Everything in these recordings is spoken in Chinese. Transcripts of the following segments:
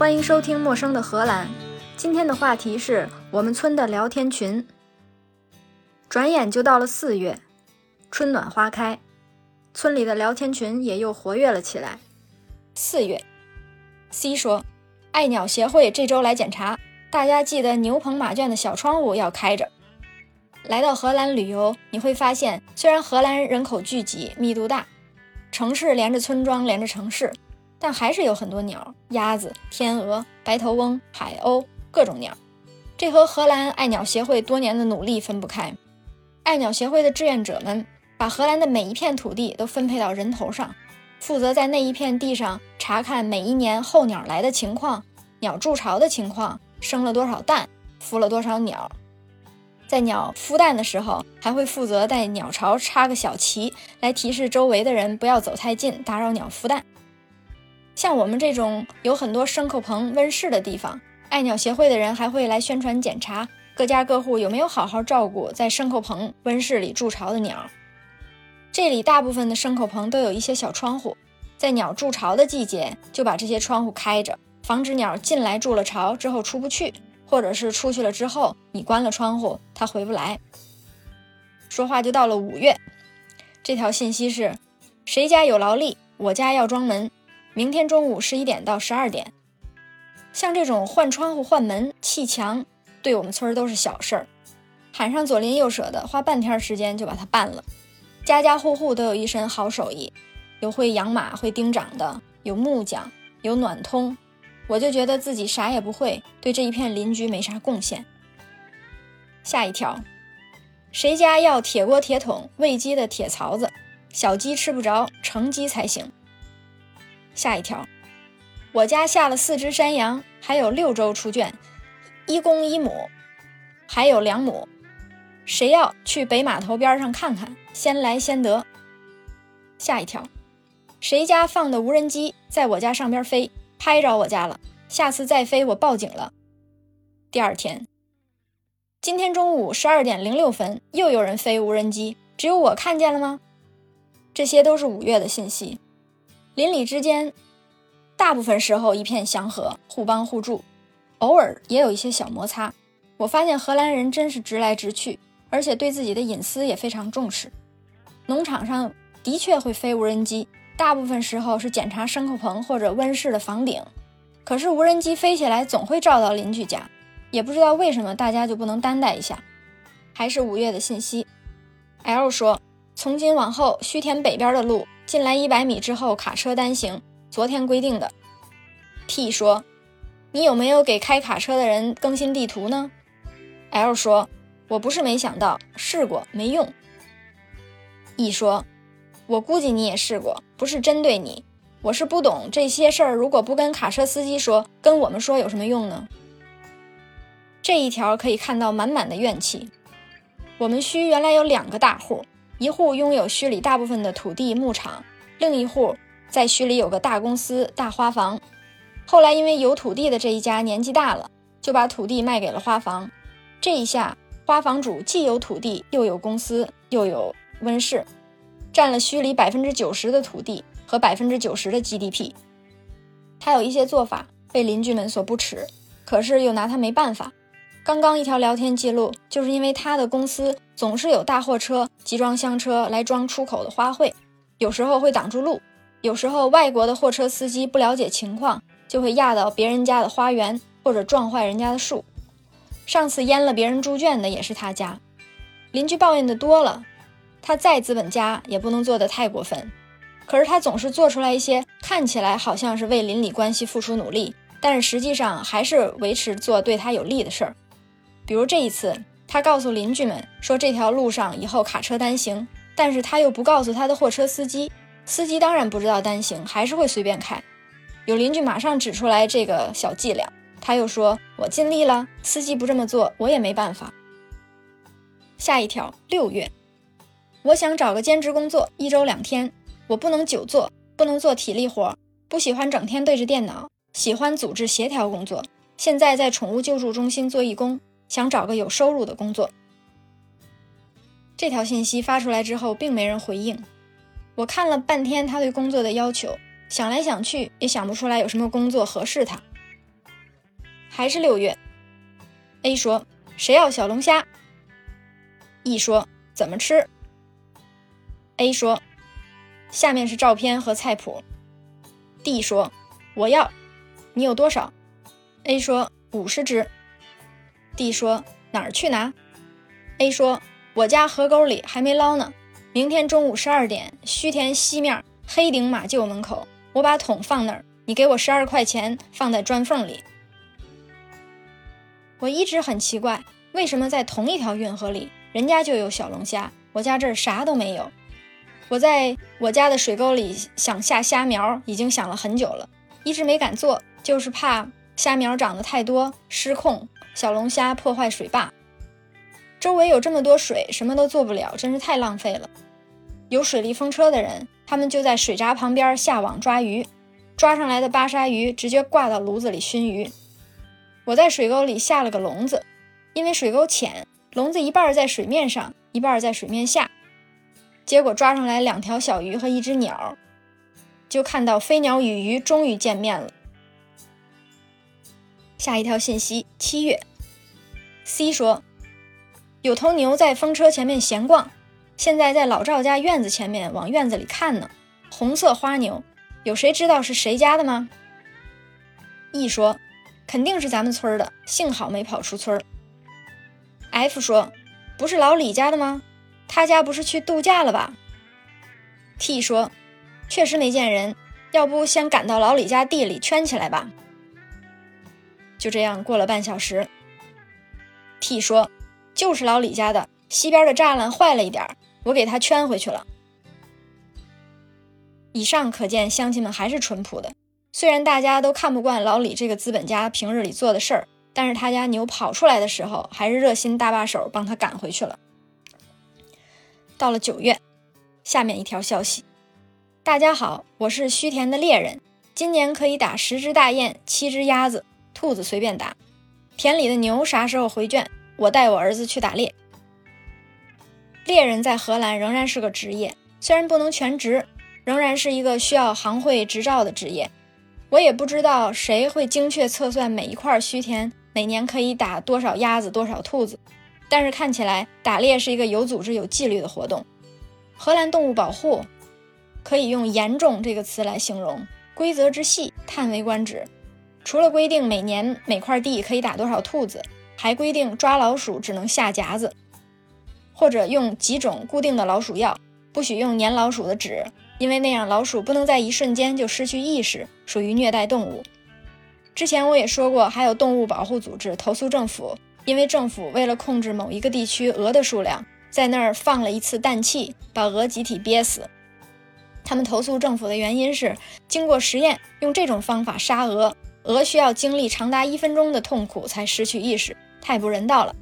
欢迎收听《陌生的荷兰》。今天的话题是我们村的聊天群。转眼就到了四月，春暖花开，村里的聊天群也又活跃了起来。四月，C 说，爱鸟协会这周来检查，大家记得牛棚马圈的小窗户要开着。来到荷兰旅游，你会发现，虽然荷兰人口聚集、密度大，城市连着村庄，连着城市。但还是有很多鸟，鸭子、天鹅、白头翁、海鸥，各种鸟。这和荷兰爱鸟协会多年的努力分不开。爱鸟协会的志愿者们把荷兰的每一片土地都分配到人头上，负责在那一片地上查看每一年候鸟来的情况、鸟筑巢的情况、生了多少蛋、孵了多少鸟。在鸟孵蛋的时候，还会负责在鸟巢插个小旗，来提示周围的人不要走太近，打扰鸟孵蛋。像我们这种有很多牲口棚、温室的地方，爱鸟协会的人还会来宣传检查各家各户有没有好好照顾在牲口棚、温室里筑巢的鸟。这里大部分的牲口棚都有一些小窗户，在鸟筑巢的季节就把这些窗户开着，防止鸟进来筑了巢之后出不去，或者是出去了之后你关了窗户它回不来。说话就到了五月，这条信息是：谁家有劳力，我家要装门。明天中午十一点到十二点，像这种换窗户、换门、砌墙，对我们村儿都是小事儿。喊上左邻右舍的，花半天时间就把它办了。家家户户都有一身好手艺，有会养马、会钉掌的，有木匠，有暖通。我就觉得自己啥也不会，对这一片邻居没啥贡献。下一条，谁家要铁锅铁桶喂鸡的铁槽子？小鸡吃不着，成鸡才行。下一条，我家下了四只山羊，还有六周出圈，一公一母，还有两母。谁要去北码头边上看看？先来先得。下一条，谁家放的无人机在我家上边飞，拍着我家了，下次再飞我报警了。第二天，今天中午十二点零六分又有人飞无人机，只有我看见了吗？这些都是五月的信息。邻里之间，大部分时候一片祥和，互帮互助，偶尔也有一些小摩擦。我发现荷兰人真是直来直去，而且对自己的隐私也非常重视。农场上的确会飞无人机，大部分时候是检查牲口棚或者温室的房顶。可是无人机飞起来总会照到邻居家，也不知道为什么大家就不能担待一下。还是五月的信息，L 说，从今往后须田北边的路。进来一百米之后，卡车单行。昨天规定的。T 说：“你有没有给开卡车的人更新地图呢？”L 说：“我不是没想到，试过没用。”E 说：“我估计你也试过，不是针对你，我是不懂这些事儿。如果不跟卡车司机说，跟我们说有什么用呢？”这一条可以看到满满的怨气。我们区原来有两个大户。一户拥有墟里大部分的土地牧场，另一户在墟里有个大公司大花房。后来因为有土地的这一家年纪大了，就把土地卖给了花房。这一下，花房主既有土地，又有公司，又有温室，占了墟里百分之九十的土地和百分之九十的 GDP。他有一些做法被邻居们所不齿，可是又拿他没办法。刚刚一条聊天记录，就是因为他的公司总是有大货车、集装箱车来装出口的花卉，有时候会挡住路，有时候外国的货车司机不了解情况，就会压到别人家的花园或者撞坏人家的树。上次淹了别人猪圈的也是他家，邻居抱怨的多了，他再资本家也不能做得太过分，可是他总是做出来一些看起来好像是为邻里关系付出努力，但是实际上还是维持做对他有利的事儿。比如这一次，他告诉邻居们说这条路上以后卡车单行，但是他又不告诉他的货车司机，司机当然不知道单行，还是会随便开。有邻居马上指出来这个小伎俩，他又说：“我尽力了，司机不这么做，我也没办法。”下一条，六月，我想找个兼职工作，一周两天，我不能久坐，不能做体力活，不喜欢整天对着电脑，喜欢组织协调工作。现在在宠物救助中心做义工。想找个有收入的工作。这条信息发出来之后，并没人回应。我看了半天他对工作的要求，想来想去也想不出来有什么工作合适他。还是六月。A 说：“谁要小龙虾？”E 说：“怎么吃？”A 说：“下面是照片和菜谱。”D 说：“我要。”你有多少？A 说：“五十只。”D 说：“哪儿去拿？”A 说：“我家河沟里还没捞呢。明天中午十二点，须田西面黑顶马厩门口，我把桶放那儿，你给我十二块钱，放在砖缝里。”我一直很奇怪，为什么在同一条运河里，人家就有小龙虾，我家这儿啥都没有。我在我家的水沟里想下虾苗，已经想了很久了，一直没敢做，就是怕虾苗长得太多失控，小龙虾破坏水坝。周围有这么多水，什么都做不了，真是太浪费了。有水利风车的人，他们就在水闸旁边下网抓鱼，抓上来的巴沙鱼直接挂到炉子里熏鱼。我在水沟里下了个笼子，因为水沟浅，笼子一半在水面上，一半在水面下。结果抓上来两条小鱼和一只鸟，就看到飞鸟与鱼终于见面了。下一条信息：七月，C 说有头牛在风车前面闲逛，现在在老赵家院子前面往院子里看呢。红色花牛，有谁知道是谁家的吗？E 说。肯定是咱们村的，幸好没跑出村。F 说：“不是老李家的吗？他家不是去度假了吧？”T 说：“确实没见人，要不先赶到老李家地里圈起来吧。”就这样过了半小时，T 说：“就是老李家的，西边的栅栏坏了一点，我给他圈回去了。”以上可见，乡亲们还是淳朴的。虽然大家都看不惯老李这个资本家平日里做的事儿，但是他家牛跑出来的时候，还是热心搭把手帮他赶回去了。到了九月，下面一条消息：大家好，我是须田的猎人，今年可以打十只大雁、七只鸭子、兔子随便打。田里的牛啥时候回圈？我带我儿子去打猎。猎人在荷兰仍然是个职业，虽然不能全职，仍然是一个需要行会执照的职业。我也不知道谁会精确测算每一块须田每年可以打多少鸭子、多少兔子，但是看起来打猎是一个有组织、有纪律的活动。荷兰动物保护可以用“严重”这个词来形容，规则之细，叹为观止。除了规定每年每块地可以打多少兔子，还规定抓老鼠只能下夹子，或者用几种固定的老鼠药，不许用粘老鼠的纸。因为那样老鼠不能在一瞬间就失去意识，属于虐待动物。之前我也说过，还有动物保护组织投诉政府，因为政府为了控制某一个地区鹅的数量，在那儿放了一次氮气，把鹅集体憋死。他们投诉政府的原因是，经过实验，用这种方法杀鹅，鹅需要经历长达一分钟的痛苦才失去意识，太不人道了。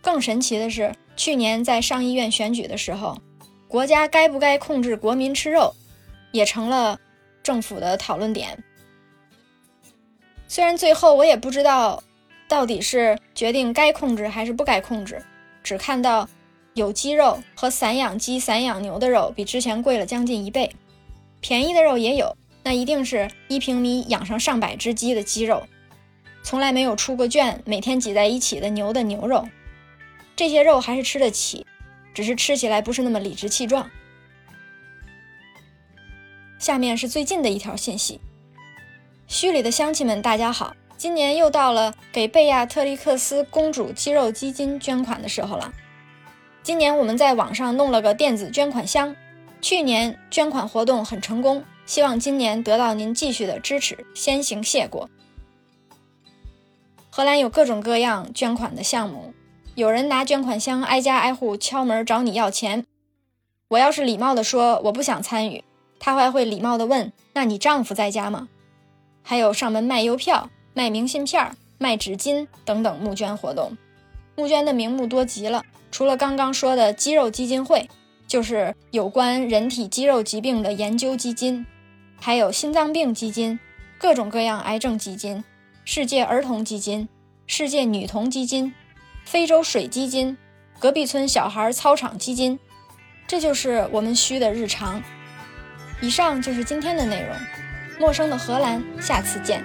更神奇的是，去年在上议院选举的时候。国家该不该控制国民吃肉，也成了政府的讨论点。虽然最后我也不知道到底是决定该控制还是不该控制，只看到有鸡肉和散养鸡、散养牛的肉比之前贵了将近一倍，便宜的肉也有，那一定是一平米养上上百只鸡的鸡肉，从来没有出过圈，每天挤在一起的牛的牛肉，这些肉还是吃得起。只是吃起来不是那么理直气壮。下面是最近的一条信息：墟里的乡亲们，大家好！今年又到了给贝亚特利克斯公主肌肉基金捐款的时候了。今年我们在网上弄了个电子捐款箱，去年捐款活动很成功，希望今年得到您继续的支持，先行谢过。荷兰有各种各样捐款的项目。有人拿捐款箱挨家挨户敲门找你要钱，我要是礼貌的说我不想参与，他还会礼貌的问：“那你丈夫在家吗？”还有上门卖邮票、卖明信片、卖纸巾等等募捐活动，募捐的名目多极了。除了刚刚说的肌肉基金会，就是有关人体肌肉疾病的研究基金，还有心脏病基金、各种各样癌症基金、世界儿童基金、世界女童基金。非洲水基金，隔壁村小孩操场基金，这就是我们虚的日常。以上就是今天的内容。陌生的荷兰，下次见。